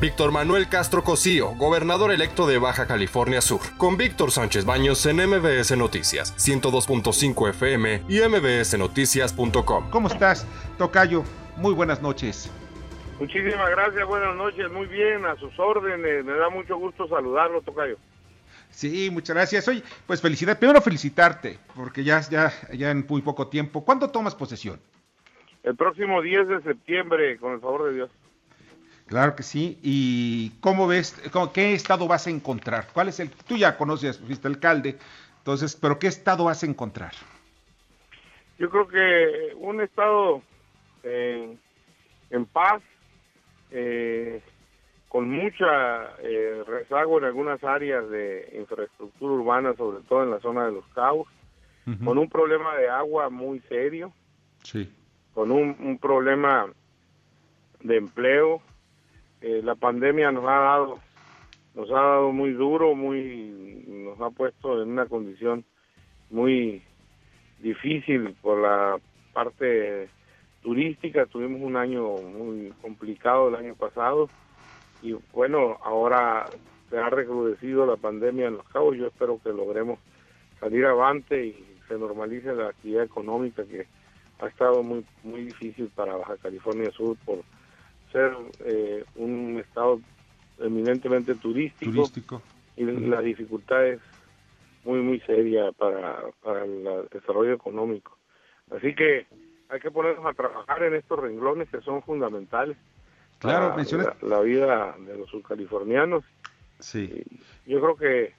Víctor Manuel Castro Cosío, gobernador electo de Baja California Sur, con Víctor Sánchez Baños en MBS Noticias, 102.5 FM y mbsnoticias.com. ¿Cómo estás, Tocayo? Muy buenas noches. Muchísimas gracias, buenas noches, muy bien, a sus órdenes, me da mucho gusto saludarlo, Tocayo. Sí, muchas gracias. Oye, pues felicidad. Primero felicitarte, porque ya, ya, ya en muy poco tiempo. ¿Cuándo tomas posesión? El próximo 10 de septiembre, con el favor de Dios. Claro que sí. ¿Y cómo ves, qué estado vas a encontrar? ¿Cuál es el, tú ya conoces, fuiste alcalde, entonces, pero qué estado vas a encontrar? Yo creo que un estado eh, en paz, eh, con mucha eh, rezago en algunas áreas de infraestructura urbana, sobre todo en la zona de los Cabos, con un problema de agua muy serio, sí. con un, un problema de empleo, eh, la pandemia nos ha dado nos ha dado muy duro, muy nos ha puesto en una condición muy difícil por la parte turística. Tuvimos un año muy complicado el año pasado y bueno, ahora se ha recrudecido la pandemia en Los Cabos. Yo espero que logremos salir avante y se normalice la actividad económica que ha estado muy muy difícil para Baja California Sur por ser eh, un estado eminentemente turístico, y la dificultad es muy muy seria para, para el desarrollo económico. Así que hay que ponernos a trabajar en estos renglones que son fundamentales claro, para la, vida de los subcalifornianos. Sí. yo creo que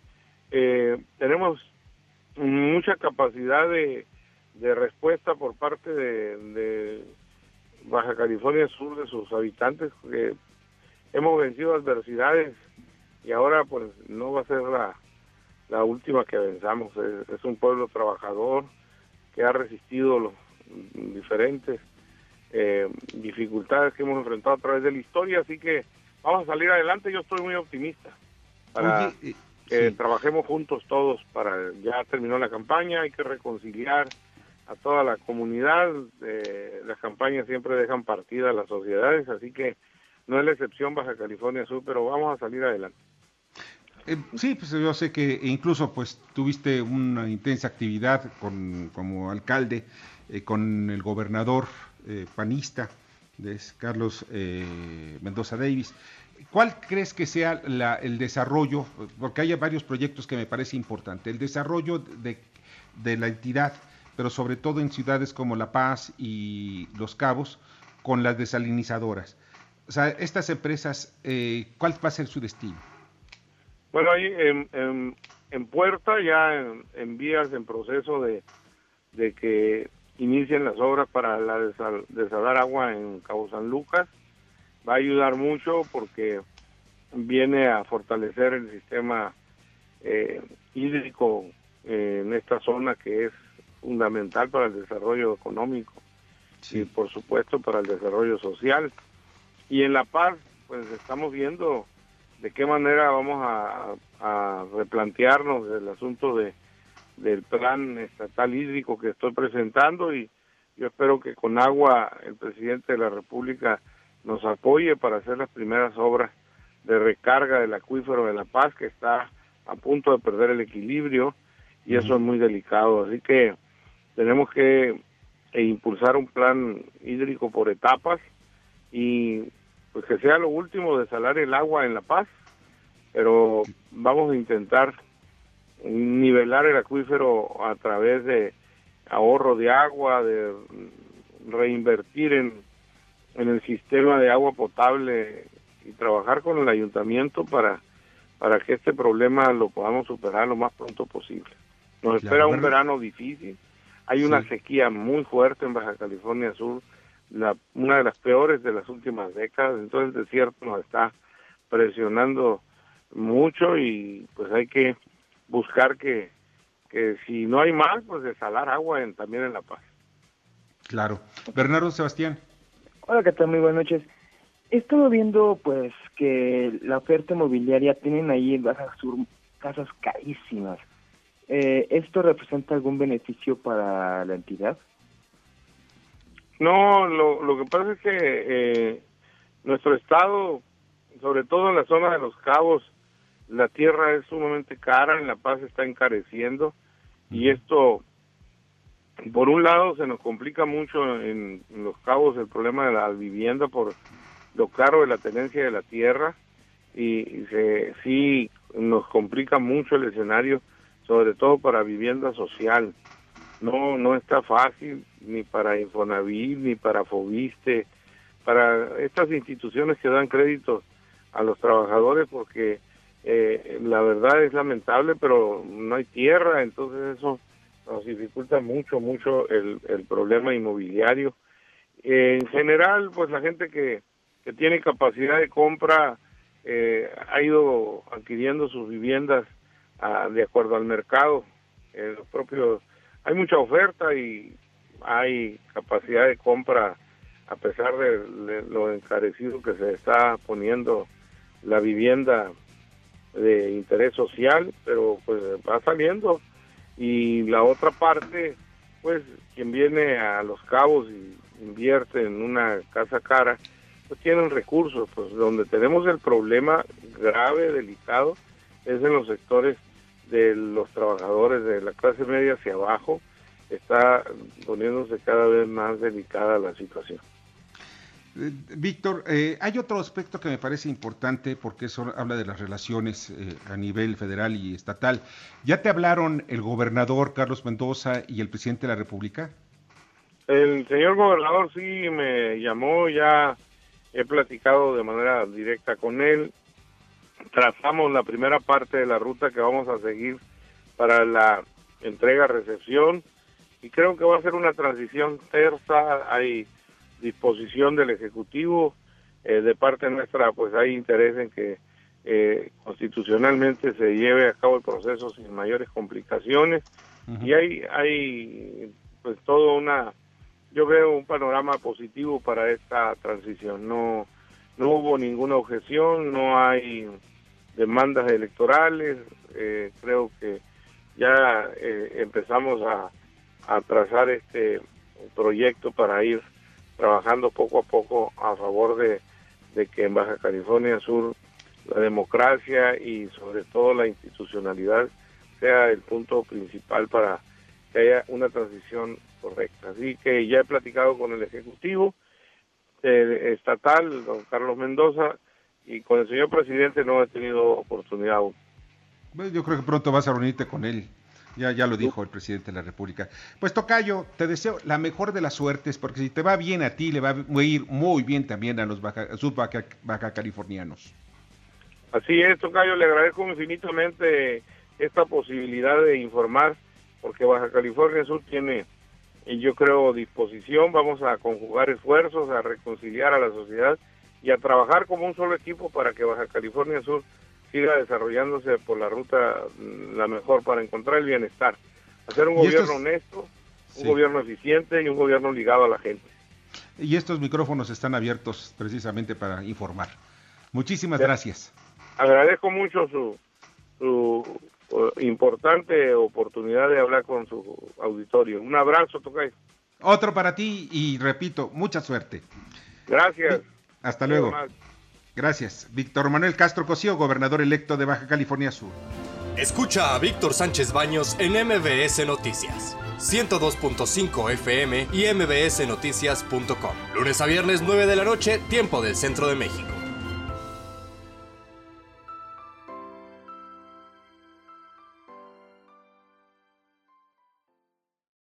eh, tenemos mucha capacidad de, de respuesta por parte de Baja California Sur de sus habitantes, que hemos vencido adversidades y ahora pues no va a ser la, la última que venzamos. Es, un pueblo trabajador que ha resistido los diferentes eh, dificultades que hemos enfrentado a través de la historia, así que vamos a salir adelante. Yo estoy muy optimista para eh, que trabajemos juntos todos para ya terminó la campaña, hay que reconciliar a toda la comunidad. Eh, las campañas siempre dejan partida a las sociedades, así que no es la excepción Baja California Sur, pero vamos a salir adelante. Eh, sí, pues yo sé que incluso pues tuviste una intensa actividad con, como alcalde eh, con el gobernador panista, de Carlos Mendoza Davis. ¿Cuál crees que sea el desarrollo? Porque hay varios proyectos que me parece importante. El desarrollo de, de la entidad pero sobre todo en ciudades como La Paz y Los Cabos, con las desalinizadoras. O sea, estas empresas, eh, ¿cuál va a ser su destino? Bueno, ahí en, en, puerta, ya en, vías, en proceso de, que inicien las obras para la desalar agua en Cabo San Lucas. Va a ayudar mucho porque viene a fortalecer el sistema eh, hídrico eh, en esta zona que es fundamental para el desarrollo económico y por supuesto para el desarrollo social. Y en La Paz, pues estamos viendo de qué manera vamos a, replantearnos el asunto de del plan estatal hídrico que estoy presentando y yo espero que con agua el presidente de la República nos apoye para hacer las primeras obras de recarga del acuífero de La Paz que está a punto de perder el equilibrio y eso es muy delicado. Así que tenemos que e impulsar un plan hídrico por etapas y pues que sea lo último de salar el agua en La Paz, pero vamos a intentar nivelar el acuífero a través de ahorro de agua, de reinvertir en, en el sistema de agua potable y trabajar con el ayuntamiento para, para que este problema lo podamos superar lo más pronto posible. Nos espera un verano difícil, hay una sequía muy fuerte en Baja California Sur, la, una de las peores de las últimas décadas, entonces el desierto nos está presionando mucho y pues hay que buscar que, que si no hay más, pues desalar agua en, también en La Paz. Claro. Bernardo Sebastián. Hola, ¿qué tal? Muy buenas noches. He estado viendo pues que la oferta inmobiliaria tienen ahí en Baja Sur casas carísimas. Eh, ¿Esto representa algún beneficio para la entidad? No, lo, lo que pasa es que eh, nuestro estado, sobre todo en la zona de los cabos, la tierra es sumamente cara, en La Paz está encareciendo y esto, por un lado, se nos complica mucho en, los cabos el problema de la vivienda por lo caro de la tenencia de la tierra y, se, sí nos complica mucho el escenario, sobre todo para vivienda social. No, no está fácil ni para Infonavit, ni para Fobiste, para estas instituciones que dan crédito a los trabajadores porque eh, la verdad es lamentable, pero no hay tierra, entonces eso nos dificulta mucho, mucho el, el problema inmobiliario. en general, pues la gente que, que tiene capacidad de compra eh, ha ido adquiriendo sus viviendas ah, de acuerdo al mercado. Eh, los propios, hay mucha oferta y hay capacidad de compra a pesar de lo encarecido que se está poniendo la vivienda de interés social, pero pues va saliendo y la otra parte, pues quien viene a Los Cabos y invierte en una casa cara, pues tienen recursos, pues donde tenemos el problema grave, delicado, es en los sectores de los trabajadores de la clase media hacia abajo, está poniéndose cada vez más delicada la situación. Eh, Víctor, eh, hay otro aspecto que me parece importante porque eso habla de las relaciones eh, a nivel federal y estatal. ¿Ya te hablaron el gobernador Carlos Mendoza y el presidente de la República? El señor gobernador sí me llamó, ya he platicado de manera directa con él. Trazamos la primera parte de la ruta que vamos a seguir para la entrega-recepción y creo que va a ser una transición tersa. Hay disposición del Ejecutivo. Eh, de parte nuestra, pues hay interés en que eh, constitucionalmente se lleve a cabo el proceso sin mayores complicaciones. Y hay, hay pues todo una, yo veo un panorama positivo para esta transición. No, no hubo ninguna objeción, no hay demandas electorales. Eh, creo que ya empezamos a, a trazar este proyecto para ir trabajando poco a poco a favor de, que en Baja California Sur la democracia y sobre todo la institucionalidad sea el punto principal para que haya una transición correcta. Así que ya he platicado con el Ejecutivo eh, estatal, don Carlos Mendoza, y con el señor presidente no he tenido oportunidad aún. yo creo que pronto vas a reunirte con él. Ya, ya lo dijo el presidente de la República. Pues Tocayo, te deseo la mejor de las suertes, porque si te va bien a ti, le va a ir muy bien también a los baja, baja, californianos. Así es, Tocayo, le agradezco infinitamente esta posibilidad de informar, porque Baja California Sur tiene, yo creo, disposición, vamos a conjugar esfuerzos, a reconciliar a la sociedad y a trabajar como un solo equipo para que Baja California Sur siga desarrollándose por la ruta mm, la mejor para encontrar el bienestar. Hacer un gobierno honesto, un gobierno eficiente y un gobierno ligado a la gente. Y estos micrófonos están abiertos precisamente para informar. Muchísimas gracias. Agradezco mucho su, su importante oportunidad de hablar con su auditorio. Un abrazo, Tocay. Otro para ti y repito, mucha suerte. Gracias. Hasta luego. Gracias. Víctor Manuel Castro Cosío, gobernador electo de Baja California Sur. Escucha a Víctor Sánchez Baños en MBS Noticias. 102.5 FM y mbsnoticias.com. Lunes a viernes 9 de la noche, tiempo del centro de México.